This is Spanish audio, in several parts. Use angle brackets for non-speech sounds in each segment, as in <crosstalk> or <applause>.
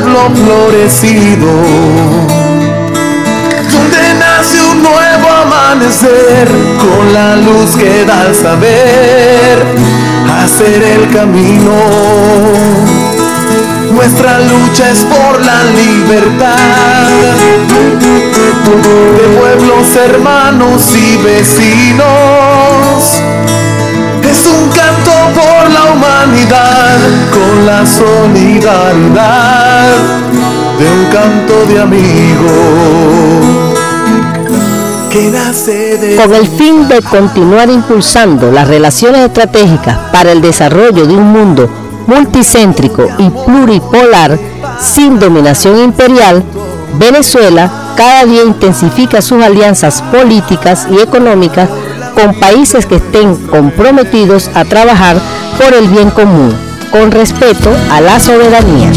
pueblo florecido, donde nace un nuevo amanecer con la luz que da al saber hacer el camino. Nuestra lucha es por la libertad de pueblos hermanos y vecinos. Es un canto la humanidad con la solidaridad de un canto de amigos. Con el fin de continuar impulsando las relaciones estratégicas para el desarrollo de un mundo multicéntrico y pluripolar sin dominación imperial, Venezuela cada día intensifica sus alianzas políticas y económicas con países que estén comprometidos a trabajar por el bien común, con respeto a la soberanía.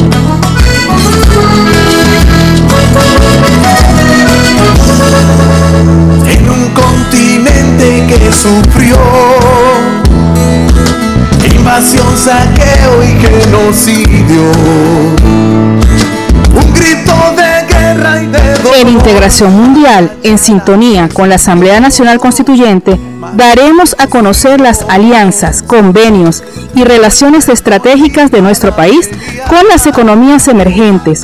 En un continente que sufrió invasión, saqueo y genocidio. Un grito En Integración Mundial, en sintonía con la Asamblea Nacional Constituyente, daremos a conocer las alianzas, convenios y relaciones estratégicas de nuestro país con las economías emergentes,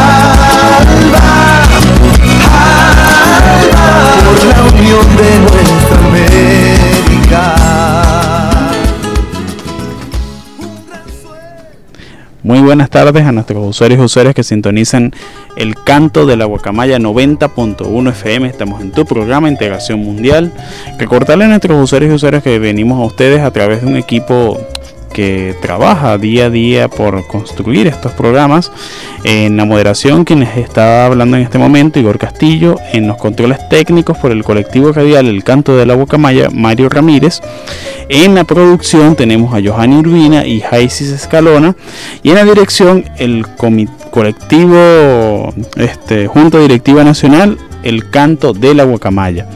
de nuestra. Muy buenas tardes a nuestros usuarios y usuarias que sintonizan el canto de la guacamaya 90.1 FM. Estamos en tu programa Integración Mundial. Recordarle a nuestros usuarios y usuarias que venimos a ustedes a través de un equipo que trabaja día a día por construir estos programas. En la moderación, quienes está hablando en este momento, Igor Castillo. En los controles técnicos por el colectivo radial El Canto de la Guacamaya, Mario Ramírez. En la producción tenemos a Johanny Urbina y Jaisis Escalona. Y en la dirección, el colectivo este, Junta Directiva Nacional, El Canto de la Guacamaya.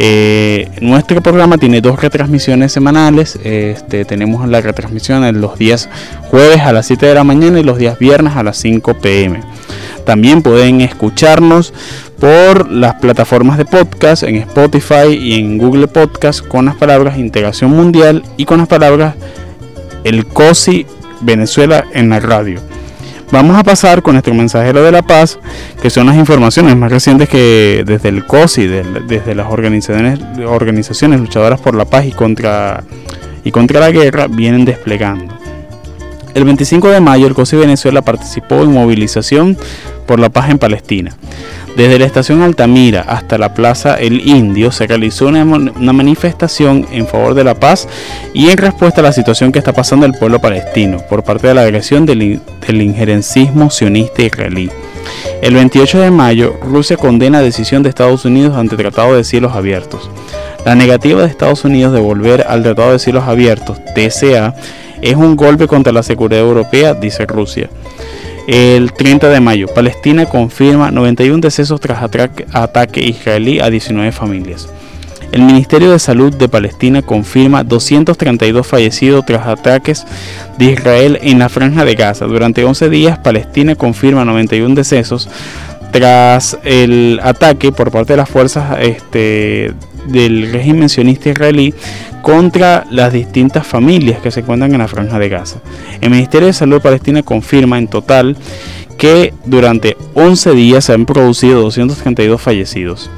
Eh, nuestro programa tiene dos retransmisiones semanales. Este, tenemos la retransmisión los días jueves a las 7 de la mañana y los días viernes a las 5 pm. También pueden escucharnos por las plataformas de podcast en Spotify y en Google Podcast con las palabras Integración Mundial y con las palabras El COSI Venezuela en la radio. Vamos a pasar con nuestro mensajero de la paz, que son las informaciones más recientes que desde el COSI, desde las organizaciones, organizaciones luchadoras por la paz y contra, y contra la guerra, vienen desplegando. El 25 de mayo el COSI Venezuela participó en movilización por la paz en Palestina. Desde la estación Altamira hasta la Plaza El Indio se realizó una, manifestación en favor de la paz y en respuesta a la situación que está pasando el pueblo palestino por parte de la agresión del, del injerencismo sionista israelí. El 28 de mayo, Rusia condena decisión de Estados Unidos ante Tratado de Cielos Abiertos. La negativa de Estados Unidos de volver al Tratado de Cielos Abiertos, TCA, es un golpe contra la seguridad europea, dice Rusia. El 30 de mayo, Palestina confirma 91 decesos tras ataque israelí a 19 familias. El Ministerio de Salud de Palestina confirma 232 fallecidos tras ataques de Israel en la franja de Gaza. Durante 11 días, Palestina confirma 91 decesos tras el ataque por parte de las fuerzas este, del régimen sionista israelí contra las distintas familias que se encuentran en la franja de Gaza. El Ministerio de Salud Palestina confirma en total que durante 11 días se han producido 232 fallecidos.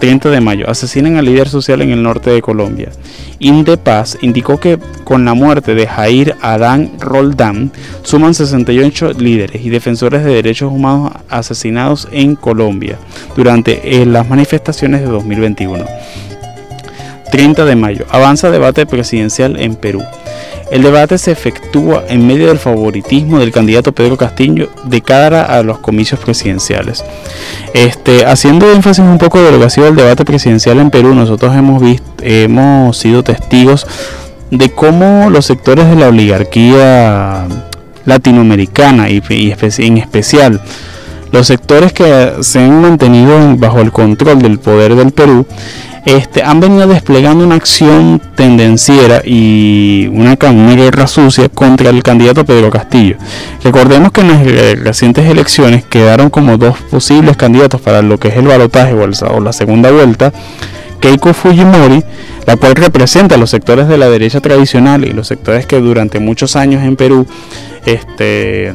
30 de mayo, asesinan al líder social en el norte de Colombia. Indepaz indicó que con la muerte de Jair Adán Roldán suman 68 líderes y defensores de derechos humanos asesinados en Colombia durante eh, las manifestaciones de 2021. 30 de mayo, avanza debate presidencial en Perú. el debate se efectúa en medio del favoritismo del candidato Pedro Castillo de cara a los comicios presidenciales. Este, haciendo énfasis un poco de lo que ha sido el debate presidencial en Perú, nosotros hemos visto, hemos sido testigos de cómo los sectores de la oligarquía latinoamericana y, en especial los sectores que se han mantenido bajo el control del poder del Perú este, han venido desplegando una acción tendenciera y una, guerra sucia contra el candidato Pedro Castillo. Recordemos que en las recientes elecciones quedaron como dos posibles candidatos para lo que es el balotaje o, la segunda vuelta, Keiko Fujimori, la cual representa a los sectores de la derecha tradicional y los sectores que durante muchos años en Perú este,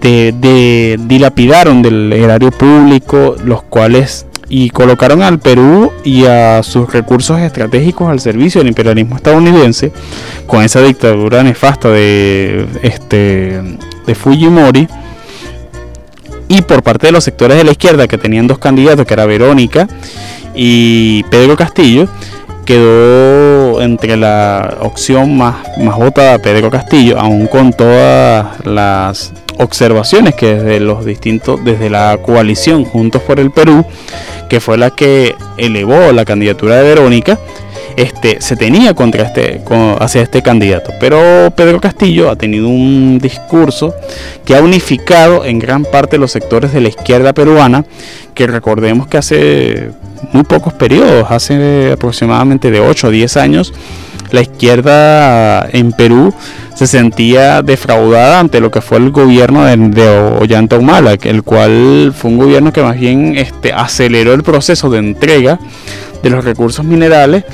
dilapidaron del erario público, los cuales y colocaron al Perú y a sus recursos estratégicos al servicio del imperialismo estadounidense con esa dictadura nefasta de este de Fujimori. Y por parte de los sectores de la izquierda que tenían dos candidatos que era Verónica y Pedro Castillo quedó entre la opción más, más votada Pedro Castillo aún con todas las observaciones que desde los distintos desde la coalición Juntos por el Perú que fue la que elevó la candidatura de Verónica, este, se tenía contra este, hacia este candidato. Pero Pedro Castillo ha tenido un discurso que ha unificado en gran parte los sectores de la izquierda peruana, que recordemos que hace muy pocos periodos, hace aproximadamente de 8 o 10 años, la izquierda en Perú se sentía defraudada ante lo que fue el gobierno de, Ollanta Humala, el cual fue un gobierno que más bien este, aceleró el proceso de entrega de los recursos minerales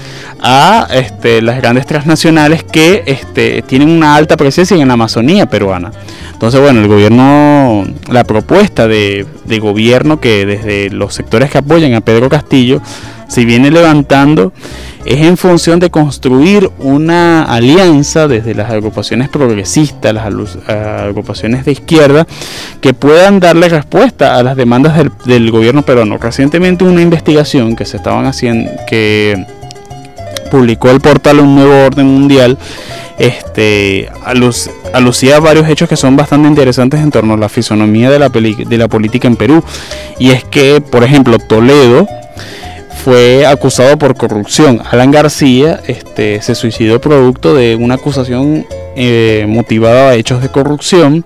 a este, las grandes transnacionales que este, tienen una alta presencia en la Amazonía peruana. Entonces, bueno, el gobierno, la propuesta de, de gobierno que desde los sectores que apoyan a Pedro Castillo se viene levantando es en función de construir una alianza desde las agrupaciones progresistas, las agrupaciones de izquierda, que puedan darle respuesta a las demandas del, gobierno peruano. Recientemente una investigación que se estaban haciendo, que publicó el portal Un Nuevo Orden Mundial, este, alucía varios hechos que son bastante interesantes en torno a la fisonomía de la, de la política en Perú. Y es que, por ejemplo, Toledo, fue acusado por corrupción. Alan García este, se suicidó producto de una acusación eh, motivada a hechos de corrupción.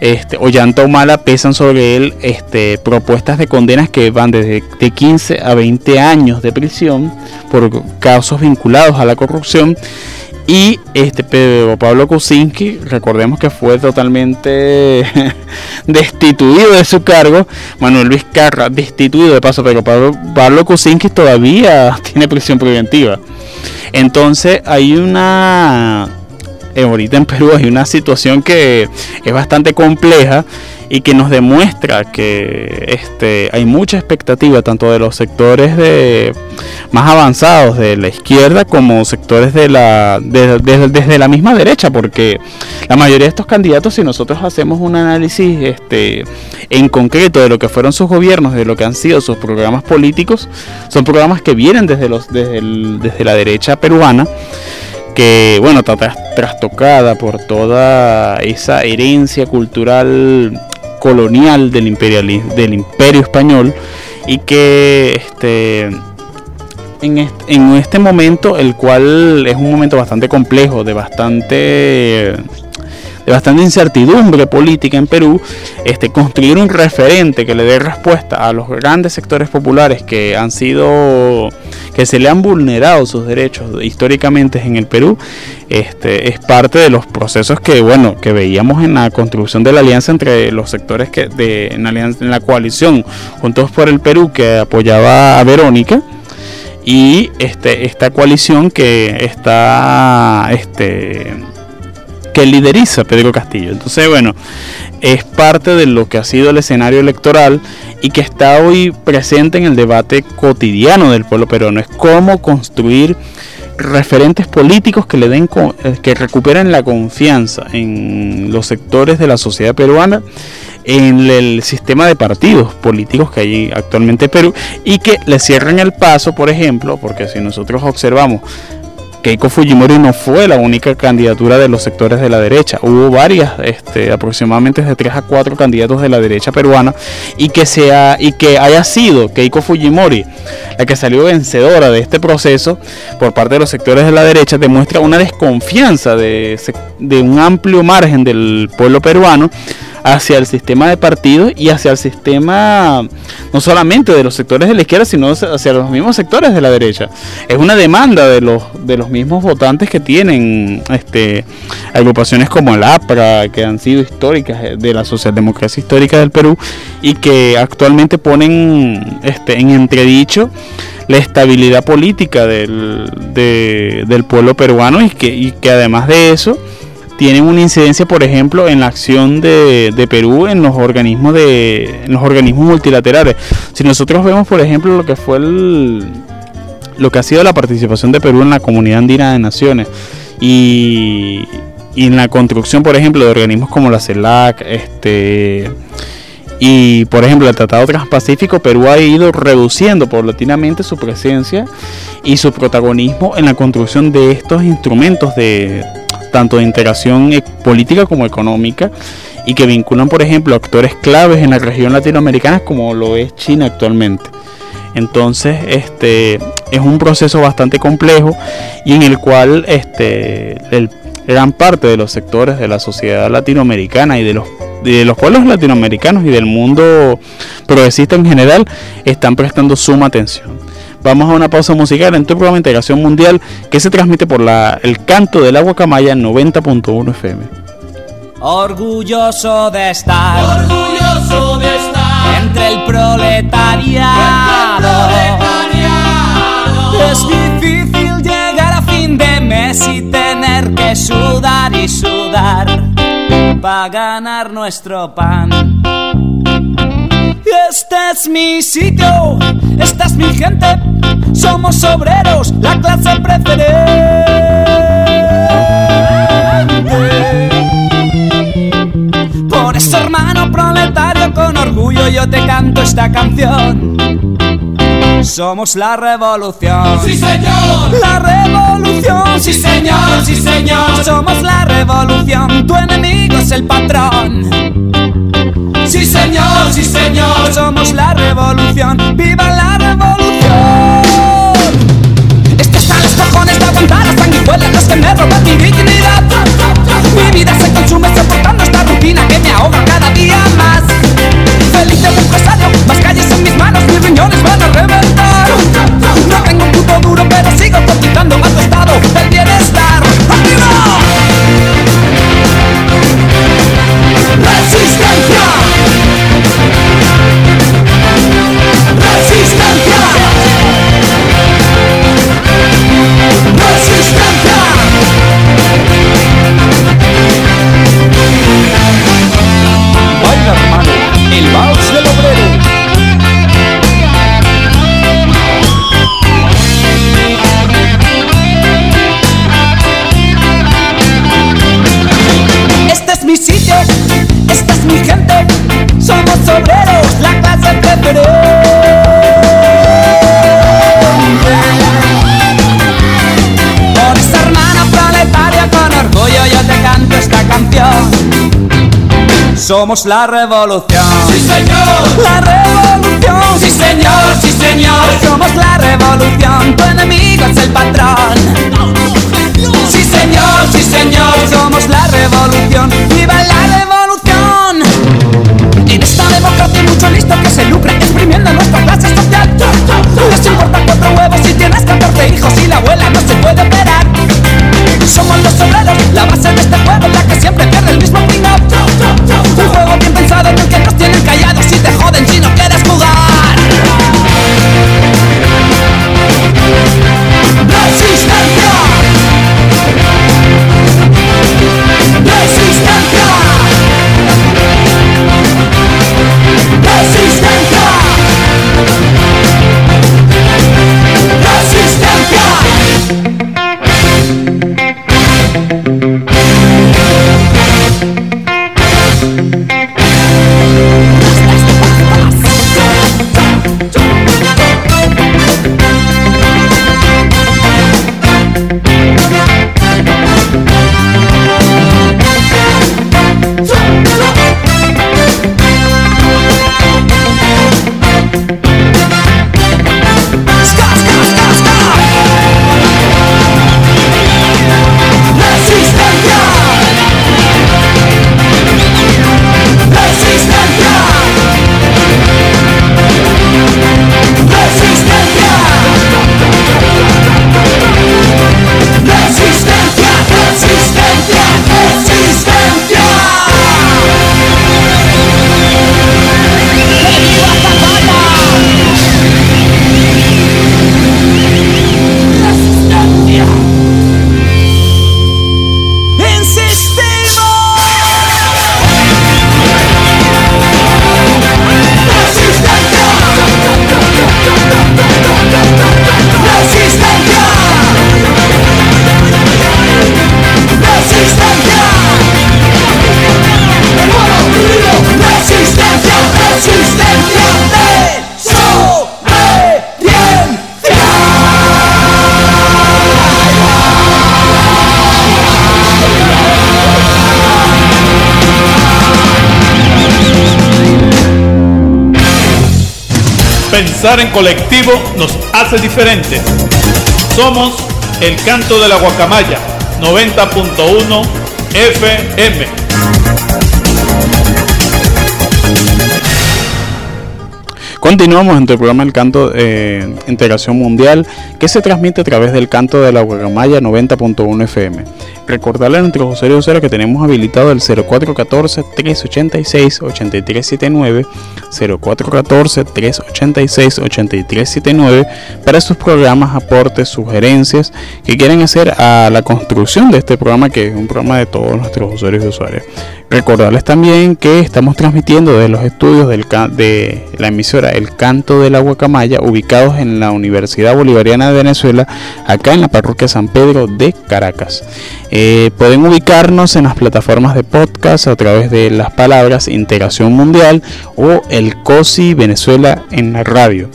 Este, Ollanta Humala pesan sobre él este, propuestas de condenas que van desde de 15 a 20 años de prisión por casos vinculados a la corrupción y este Pablo Kuczynski, recordemos que fue totalmente <laughs> destituido de su cargo. Manuel Luis Carra, destituido de paso, pero Pablo, Pablo Kuczynski todavía <laughs> tiene prisión preventiva. Entonces hay una... Eh, ahorita en Perú hay una situación que es bastante compleja y que nos demuestra que este, hay mucha expectativa tanto de los sectores de, más avanzados de la izquierda como sectores de la, desde la misma derecha, porque la mayoría de estos candidatos, si nosotros hacemos un análisis este, en concreto de lo que fueron sus gobiernos, de lo que han sido sus programas políticos, son programas que vienen desde, los, desde, desde la derecha peruana que bueno, está trastocada por toda esa herencia cultural colonial del imperialismo del imperio español y que este en este, en este momento el cual es un momento bastante complejo de bastante de bastante incertidumbre política en Perú, este, construir un referente que le dé respuesta a los grandes sectores populares que han sido, que se le han vulnerado sus derechos históricamente en el Perú, este, es parte de los procesos que, bueno, que veíamos en la construcción de la alianza entre los sectores que de, en, alianza, en la coalición Juntos por el Perú que apoyaba a Verónica y este, esta coalición que está este, que lideriza Pedro Castillo. Entonces, bueno, es parte de lo que ha sido el escenario electoral y que está hoy presente en el debate cotidiano del pueblo peruano. Es cómo construir referentes políticos que le den eh, que recuperen la confianza en los sectores de la sociedad peruana en el sistema de partidos políticos que hay actualmente en Perú y que le cierren el paso, por ejemplo, porque si nosotros observamos Keiko Fujimori no fue la única candidatura de los sectores de la derecha. Hubo varias, este, aproximadamente de 3 a 4 candidatos de la derecha peruana y que, sea, y que haya sido Keiko Fujimori la que salió vencedora de este proceso por parte de los sectores de la derecha demuestra una desconfianza de, de un amplio margen del pueblo peruano hacia el sistema de partidos y hacia el sistema no solamente de los sectores de la izquierda, sino hacia los mismos sectores de la derecha. Es una demanda de los, de los mismos votantes que tienen este, agrupaciones como el APRA, que han sido históricas de la socialdemocracia histórica del Perú y que actualmente ponen este, en entredicho la estabilidad política del, del pueblo peruano y que, y que además de eso tienen una incidencia, por ejemplo, en la acción de, Perú en los organismos de los organismos multilaterales. Si nosotros vemos, por ejemplo, lo que fue el, lo que ha sido la participación de Perú en la Comunidad Andina de Naciones y, y en la construcción, por ejemplo, de organismos como la CELAC, este y por ejemplo el Tratado Transpacífico, Perú ha ido reduciendo paulatinamente su presencia y su protagonismo en la construcción de estos instrumentos de tanto de integración e- política como económica y que vinculan, por ejemplo, actores claves en la región latinoamericana como lo es China actualmente. Entonces, este es un proceso bastante complejo y en el cual este, gran parte de los sectores de la sociedad latinoamericana y de los, de los pueblos latinoamericanos y del mundo progresista en general están prestando suma atención. Vamos a una pausa musical en tu programa de Integración Mundial que se transmite por la, el canto del agua camaya 90.1 FM. Orgulloso de estar, orgulloso de estar entre el proletariado. Es difícil llegar a fin de mes y tener que sudar y sudar para ganar nuestro pan. Este es mi sitio, esta es mi gente, somos obreros, la clase preferente. Por eso, hermano proletario, con orgullo yo te canto esta canción. Somos la revolución. Sí, señor. La revolución. Sí, señor, sí, señor. Somos la revolución. Tu enemigo es el patrón. Sí señor, sí señor, somos la revolución, viva la revolución. Cojones de aguantar las sanguijuelas, los que me roban mi dignidad. Mi vida se consume soportando esta rutina que me ahoga cada día más. Feliz de empresario, más calles en mis manos, mis riñones van a reventar. No tengo un puto duro, pero Somos la revolución. Sí señor, La revolución. sí señor, sí señor, Somos la revolución. Tu enemigo es el patrón. sí señor, sí señor, Somos la revolución. ¡Viva la revolución! En esta democracia hay mucho listo que se lucra exprimiendo nuestra clase Pensar en colectivo nos hace diferentes. Somos el canto de la guacamaya 90.1 FM. Continuamos en el programa El Canto eh, Integración Mundial que se transmite a través del canto de la Guacamaya 90.1 FM. Recordarle a nuestros usuarios que tenemos habilitado el 0414-386-8379, 0414-386-8379 para sus programas, aportes, sugerencias que quieren hacer a la construcción de este programa que es un programa de todos nuestros usuarios y usuarias. Recordarles también que estamos transmitiendo desde los estudios de la emisora El Canto de la Guacamaya, ubicados en la Universidad Bolivariana de Venezuela, acá en la parroquia San Pedro de Caracas. Pueden ubicarnos en las plataformas de podcast a través de las palabras Integración Mundial o el COSI Venezuela en la radio.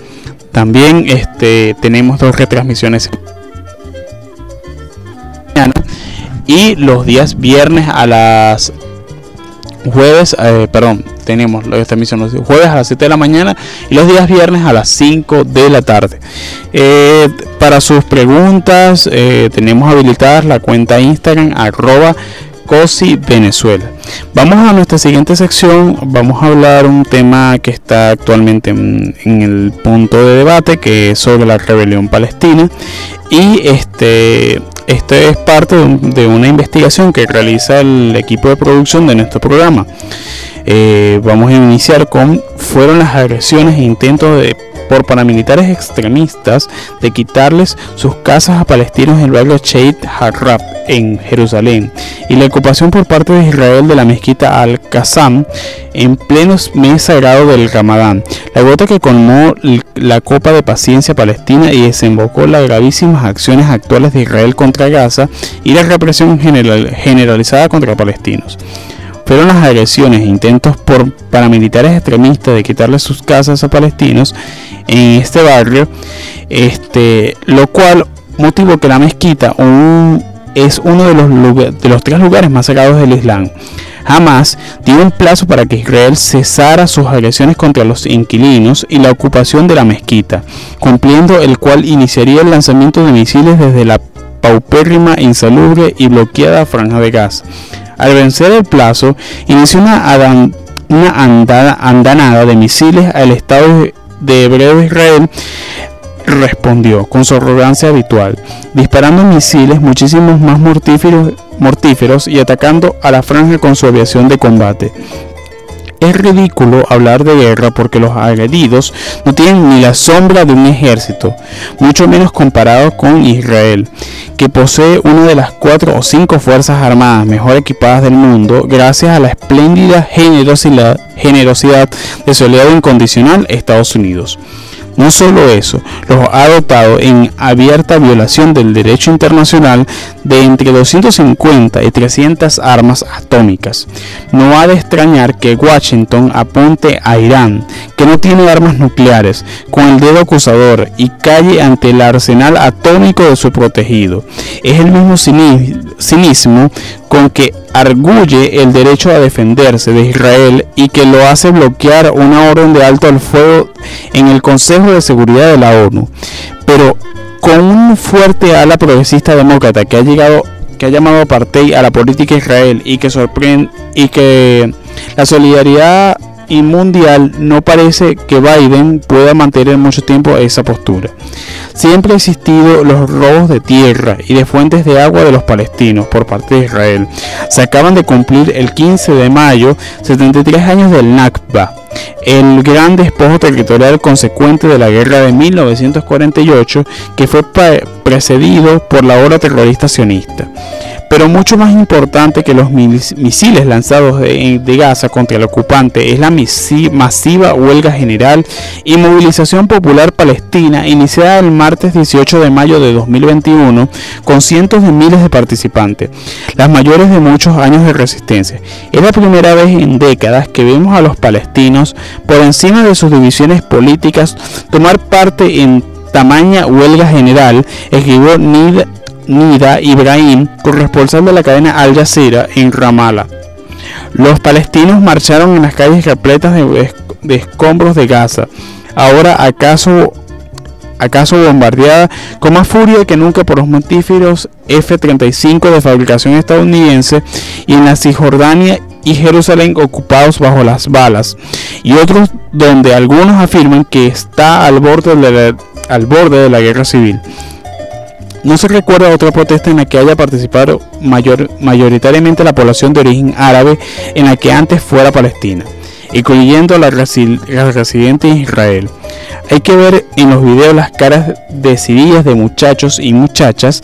También este, tenemos dos retransmisiones y los días viernes a las jueves, eh, perdón, tenemos esta emisión los jueves a las 7 de la mañana y los días viernes a las 5 de la tarde. Eh, para sus preguntas eh, tenemos habilitadas la cuenta Instagram arroba COSI. Vamos a nuestra siguiente sección, vamos a hablar un tema que está actualmente en, el punto de debate, que es sobre la rebelión palestina. Y este, este es parte de una investigación que realiza el equipo de producción de nuestro programa. Eh, vamos a iniciar con fueron las agresiones e intentos de, por paramilitares extremistas de quitarles sus casas a palestinos en el barrio Sheit Harrab en Jerusalén y la ocupación por parte de Israel de la mezquita Al-Qassam en pleno mes sagrado del Ramadán, la gota que colmó la copa de paciencia palestina y desembocó las gravísimas acciones actuales de Israel contra Gaza y la represión generalizada contra palestinos fueron las agresiones e intentos por paramilitares extremistas de quitarle sus casas a palestinos en este barrio, este, lo cual motivó que la mezquita es uno de los, de los tres lugares más sagrados del Islam. Jamás dio un plazo para que Israel cesara sus agresiones contra los inquilinos y la ocupación de la mezquita, cumpliendo el cual iniciaría el lanzamiento de misiles desde la paupérrima, insalubre y bloqueada franja de gas. Al vencer el plazo, inició una, andanada de misiles al Estado de Hebreo de Israel respondió con su arrogancia habitual, disparando misiles muchísimos más mortíferos, y atacando a la franja con su aviación de combate. Es ridículo hablar de guerra porque los agredidos no tienen ni la sombra de un ejército, mucho menos comparado con Israel, que posee una de las cuatro o cinco fuerzas armadas mejor equipadas del mundo gracias a la espléndida generosidad, generosidad de su aliado incondicional Estados Unidos. No solo eso, los ha dotado en abierta violación del derecho internacional de entre 250 y 300 armas atómicas. No ha de extrañar que Washington apunte a Irán, que no tiene armas nucleares, con el dedo acusador y calle ante el arsenal atómico de su protegido. Es el mismo cinismo con que arguye el derecho a defenderse de Israel y que lo hace bloquear una orden de alto al fuego en el Consejo de Seguridad de la ONU. Pero con un fuerte ala progresista demócrata que ha llegado que ha llamado apartheid a la política Israel y que sorprende y que la solidaridad y mundial no parece que Biden pueda mantener mucho tiempo esa postura. Siempre ha existido los robos de tierra y de fuentes de agua de los palestinos por parte de Israel. Se acaban de cumplir el 15 de mayo 73 años del Nakba, el gran despojo territorial consecuente de la guerra de 1948 que fue precedido por la ola terrorista sionista. Pero mucho más importante que los misiles lanzados de, Gaza contra el ocupante es la masiva huelga general y movilización popular palestina iniciada el martes 18 de mayo de 2021 con cientos de miles de participantes, las mayores de muchos años de resistencia. Es la primera vez en décadas que vemos a los palestinos por encima de sus divisiones políticas tomar parte en tamaña huelga general, escribió Nid Nida Ibrahim, corresponsal de la cadena Al Jazeera en Ramallah. Los palestinos marcharon en las calles repletas de, escombros de Gaza, ahora acaso acaso bombardeada con más furia que nunca por los mortíferos F-35 de fabricación estadounidense y en la Cisjordania y Jerusalén ocupados bajo las balas y otros donde algunos afirman que está al borde de la, de guerra civil. No se recuerda otra protesta en la que haya participado mayor, mayoritariamente la población de origen árabe en la que antes fuera Palestina, incluyendo la, la residente en Israel. Hay que ver en los videos las caras decididas de muchachos y muchachas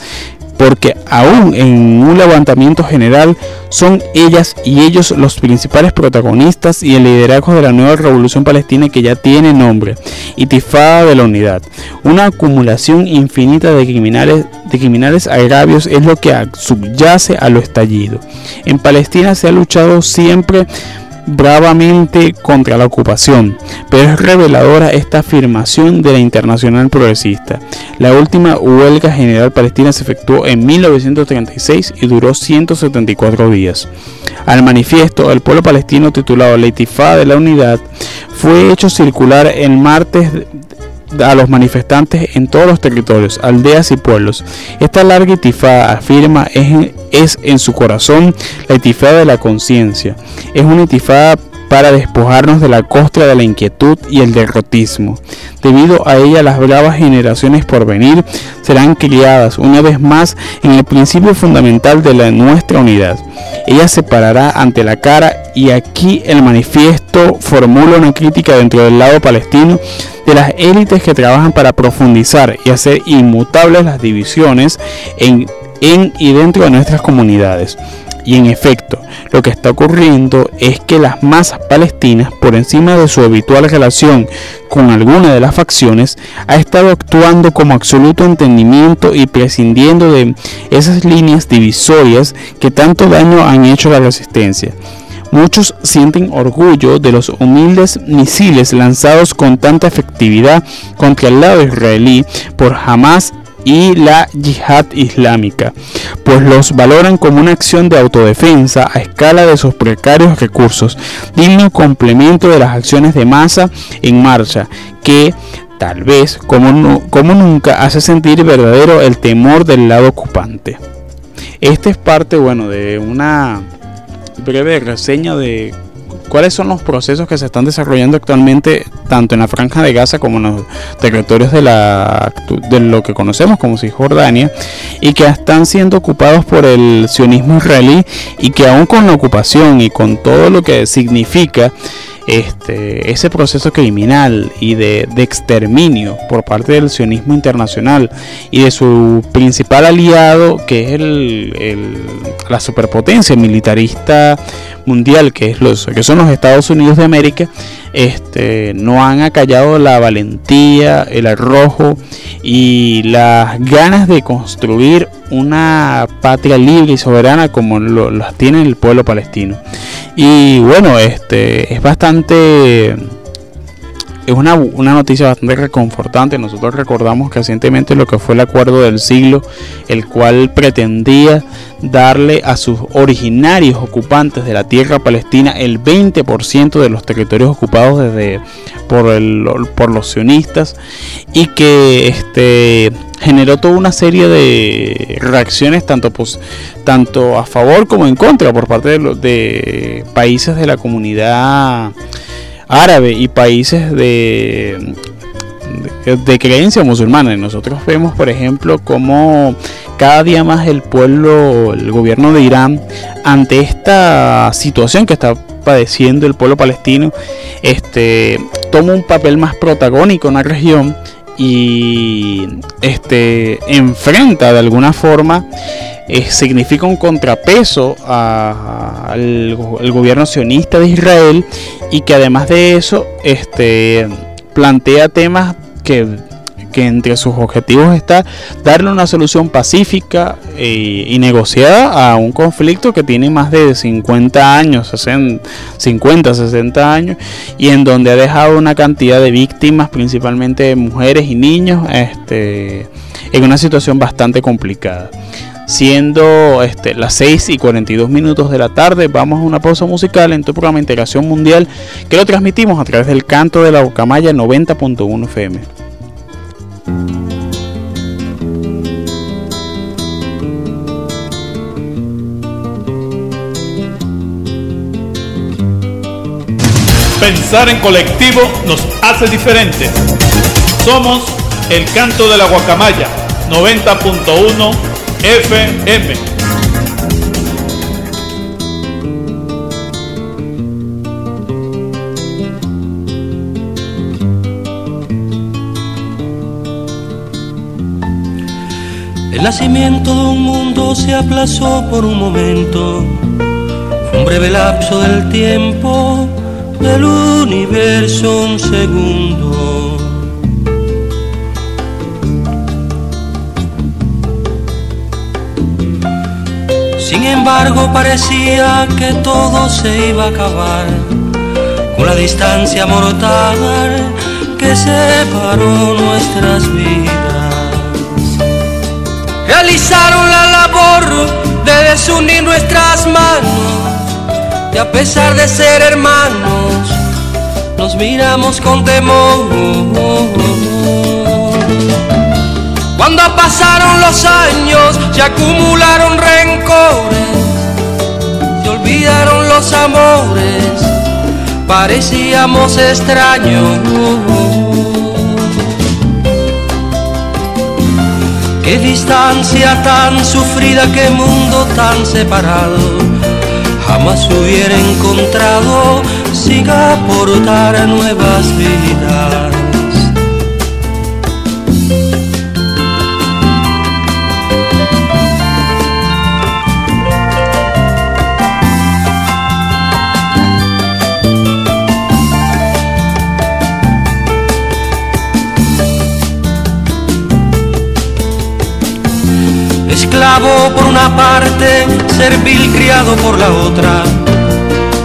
porque aún en un levantamiento general son ellas y ellos los principales protagonistas y el liderazgo de la nueva revolución palestina que ya tiene nombre, Itifada de la Unidad. Una acumulación infinita de criminales, de criminales agravios es lo que subyace a lo estallido. En Palestina se ha luchado siempre bravamente contra la ocupación, pero es reveladora esta afirmación de la Internacional Progresista. La última huelga general palestina se efectuó en 1936 y duró 174 días. Al manifiesto, el pueblo palestino titulado La de la Unidad fue hecho circular el martes a los manifestantes en todos los territorios, aldeas y pueblos. Esta larga itifada afirma es, es en su corazón la itifada de la conciencia. Es una itifada para despojarnos de la costra de la inquietud y el derrotismo. Debido a ella las bravas generaciones por venir serán criadas una vez más en el principio fundamental de nuestra unidad. Ella se parará ante la cara y aquí el manifiesto formula una crítica dentro del lado palestino de las élites que trabajan para profundizar y hacer inmutables las divisiones en, en y dentro de nuestras comunidades. Y en efecto, lo que está ocurriendo es que las masas palestinas, por encima de su habitual relación con alguna de las facciones, ha estado actuando como absoluto entendimiento y prescindiendo de esas líneas divisorias que tanto daño han hecho a la resistencia. Muchos sienten orgullo de los humildes misiles lanzados con tanta efectividad contra el lado israelí por Hamas y la yihad islámica, pues los valoran como una acción de autodefensa a escala de sus precarios recursos, digno complemento de las acciones de masa en marcha, que tal vez como, como nunca hace sentir verdadero el temor del lado ocupante. Esta es parte, bueno, de una breve reseña de cuáles son los procesos que se están desarrollando actualmente tanto en la franja de Gaza como en los territorios de, la, de lo que conocemos como Cisjordania y que están siendo ocupados por el sionismo israelí y que aún con la ocupación y con todo lo que significa este, ese proceso criminal y de, exterminio por parte del sionismo internacional y de su principal aliado, que es el, la superpotencia militarista mundial, que, es los, que son los Estados Unidos de América, este, no han acallado la valentía, el arrojo y las ganas de construir una patria libre y soberana como lo, las tiene el pueblo palestino. Y bueno, este es bastante es una, una, noticia bastante reconfortante. Nosotros recordamos recientemente lo que fue el acuerdo del siglo, el cual pretendía darle a sus originarios ocupantes de la tierra palestina el 20% de los territorios ocupados desde por, el, por los sionistas y que este generó toda una serie de reacciones tanto, pues, tanto a favor como en contra por parte de, los, de países de la comunidad árabe y países de, de, creencia musulmana. Nosotros vemos, por ejemplo, cómo cada día más el pueblo, el gobierno de Irán, ante esta situación que está padeciendo el pueblo palestino, este, toma un papel más protagónico en la región y este, enfrenta de alguna forma eh, significa un contrapeso al, gobierno sionista de Israel y que además de eso este, plantea temas que, entre sus objetivos está darle una solución pacífica eh, y negociada a un conflicto que tiene más de 50 años, 50, 60 años, y en donde ha dejado una cantidad de víctimas, principalmente mujeres y niños, este, en una situación bastante complicada. Siendo este, las 6 y 42 minutos de la tarde. Vamos a una pausa musical en tu programa Integración Mundial que lo transmitimos a través del canto de la Bocamaya 90.1 FM. Pensar en colectivo nos hace diferentes. Somos el canto de la guacamaya 90.1 FM. El nacimiento de un mundo se aplazó por un momento, un breve lapso del tiempo del universo un segundo. Sin embargo parecía que todo se iba a acabar con la distancia mortal que separó nuestras vidas. Realizaron la labor de desunir nuestras manos y a pesar de ser hermanos, nos miramos con temor. Cuando pasaron los años, se acumularon rencores, se olvidaron los amores, parecíamos extraños. Qué distancia tan sufrida, qué mundo tan separado jamás hubiera encontrado sin aportar nuevas vidas. Esclavo por una parte, servil criado por la otra.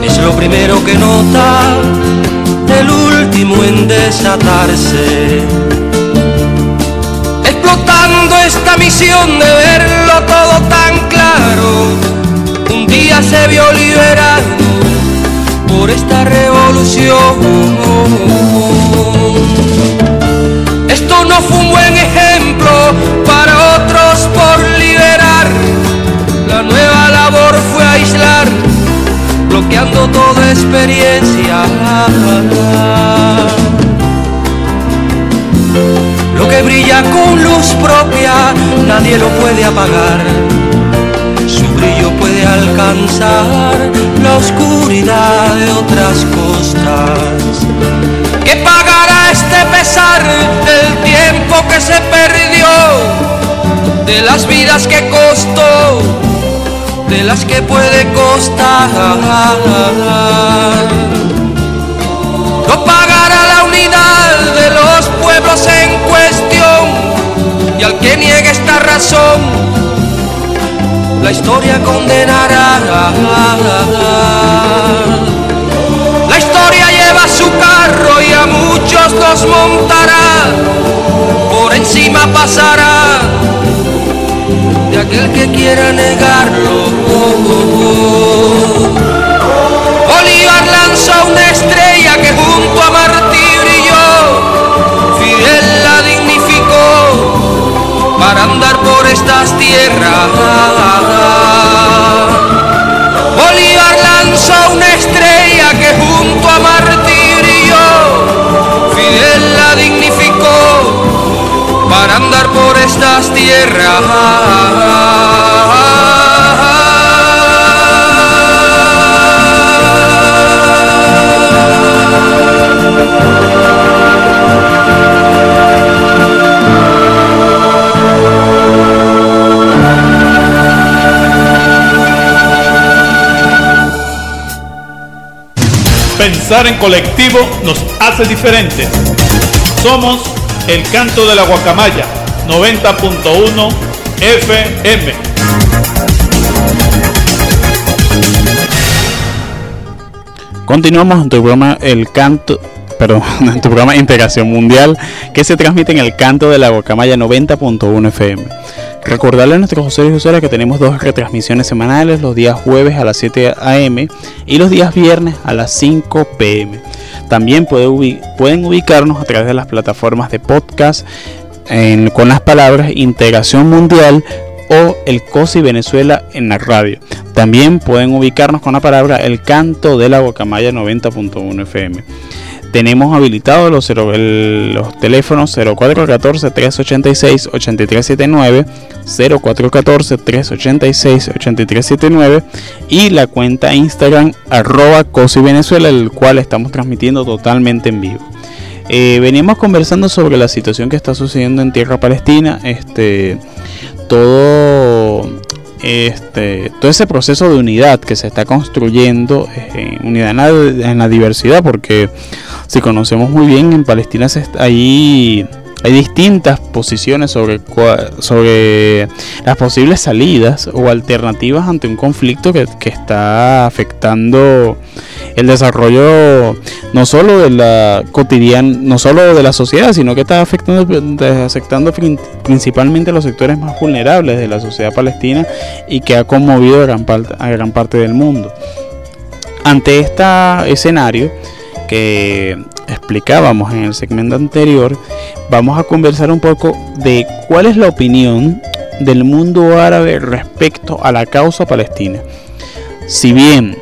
Es lo primero que nota, el último en desatarse. Explotando esta misión de verlo todo tan claro, un día se vio liberado por esta revolución. Experiencia. Lo que brilla con luz propia, nadie lo puede apagar. Su brillo puede alcanzar la oscuridad de otras costas. ¿Qué pagará este pesar del tiempo que se perdió? De las vidas que costó, de las que puede costar. No pagará la unidad de los pueblos en cuestión y al que niegue esta razón, la historia condenará. La historia lleva su carro y a muchos los montará, por encima pasará aquel que quiera negarlo. Bolívar lanzó una estrella que junto a Martí brilló, Fidel la dignificó para andar por estas tierras. Estas Pensar en colectivo nos hace diferentes. Somos el canto de la guacamaya 90.1 FM. Continuamos en tu programa El Canto, perdón, <laughs> en tu programa Integración Mundial, que se transmite en el canto de la Guacamaya 90.1 FM. Recordarle a nuestros José y usuarios que tenemos dos retransmisiones semanales, los días jueves a las 7 a.m. y los días viernes a las 5 p.m. También pueden ubicarnos a través de las plataformas de podcast con las palabras Integración Mundial o el COSI Venezuela en la radio. También pueden ubicarnos con la palabra El Canto de la Guacamaya 90.1 FM. Tenemos habilitados los, teléfonos 0414-386-8379, 0414-386-8379 y la cuenta Instagram arroba COSI el cual estamos transmitiendo totalmente en vivo. Eh, veníamos conversando sobre la situación que está sucediendo en tierra palestina. Este, todo este, todo ese proceso de unidad que se está construyendo, eh, unidad en la, diversidad, porque si conocemos muy bien, en Palestina se ahí hay distintas posiciones sobre, sobre las posibles salidas o alternativas ante un conflicto que, está afectando el desarrollo no solo de la cotidiana, no solo de la sociedad, sino que está afectando, afectando principalmente a los sectores más vulnerables de la sociedad palestina y que ha conmovido a gran, parte, a gran parte del mundo. Ante este escenario, que explicábamos en el segmento anterior, vamos a conversar un poco de cuál es la opinión del mundo árabe respecto a la causa palestina. Si bien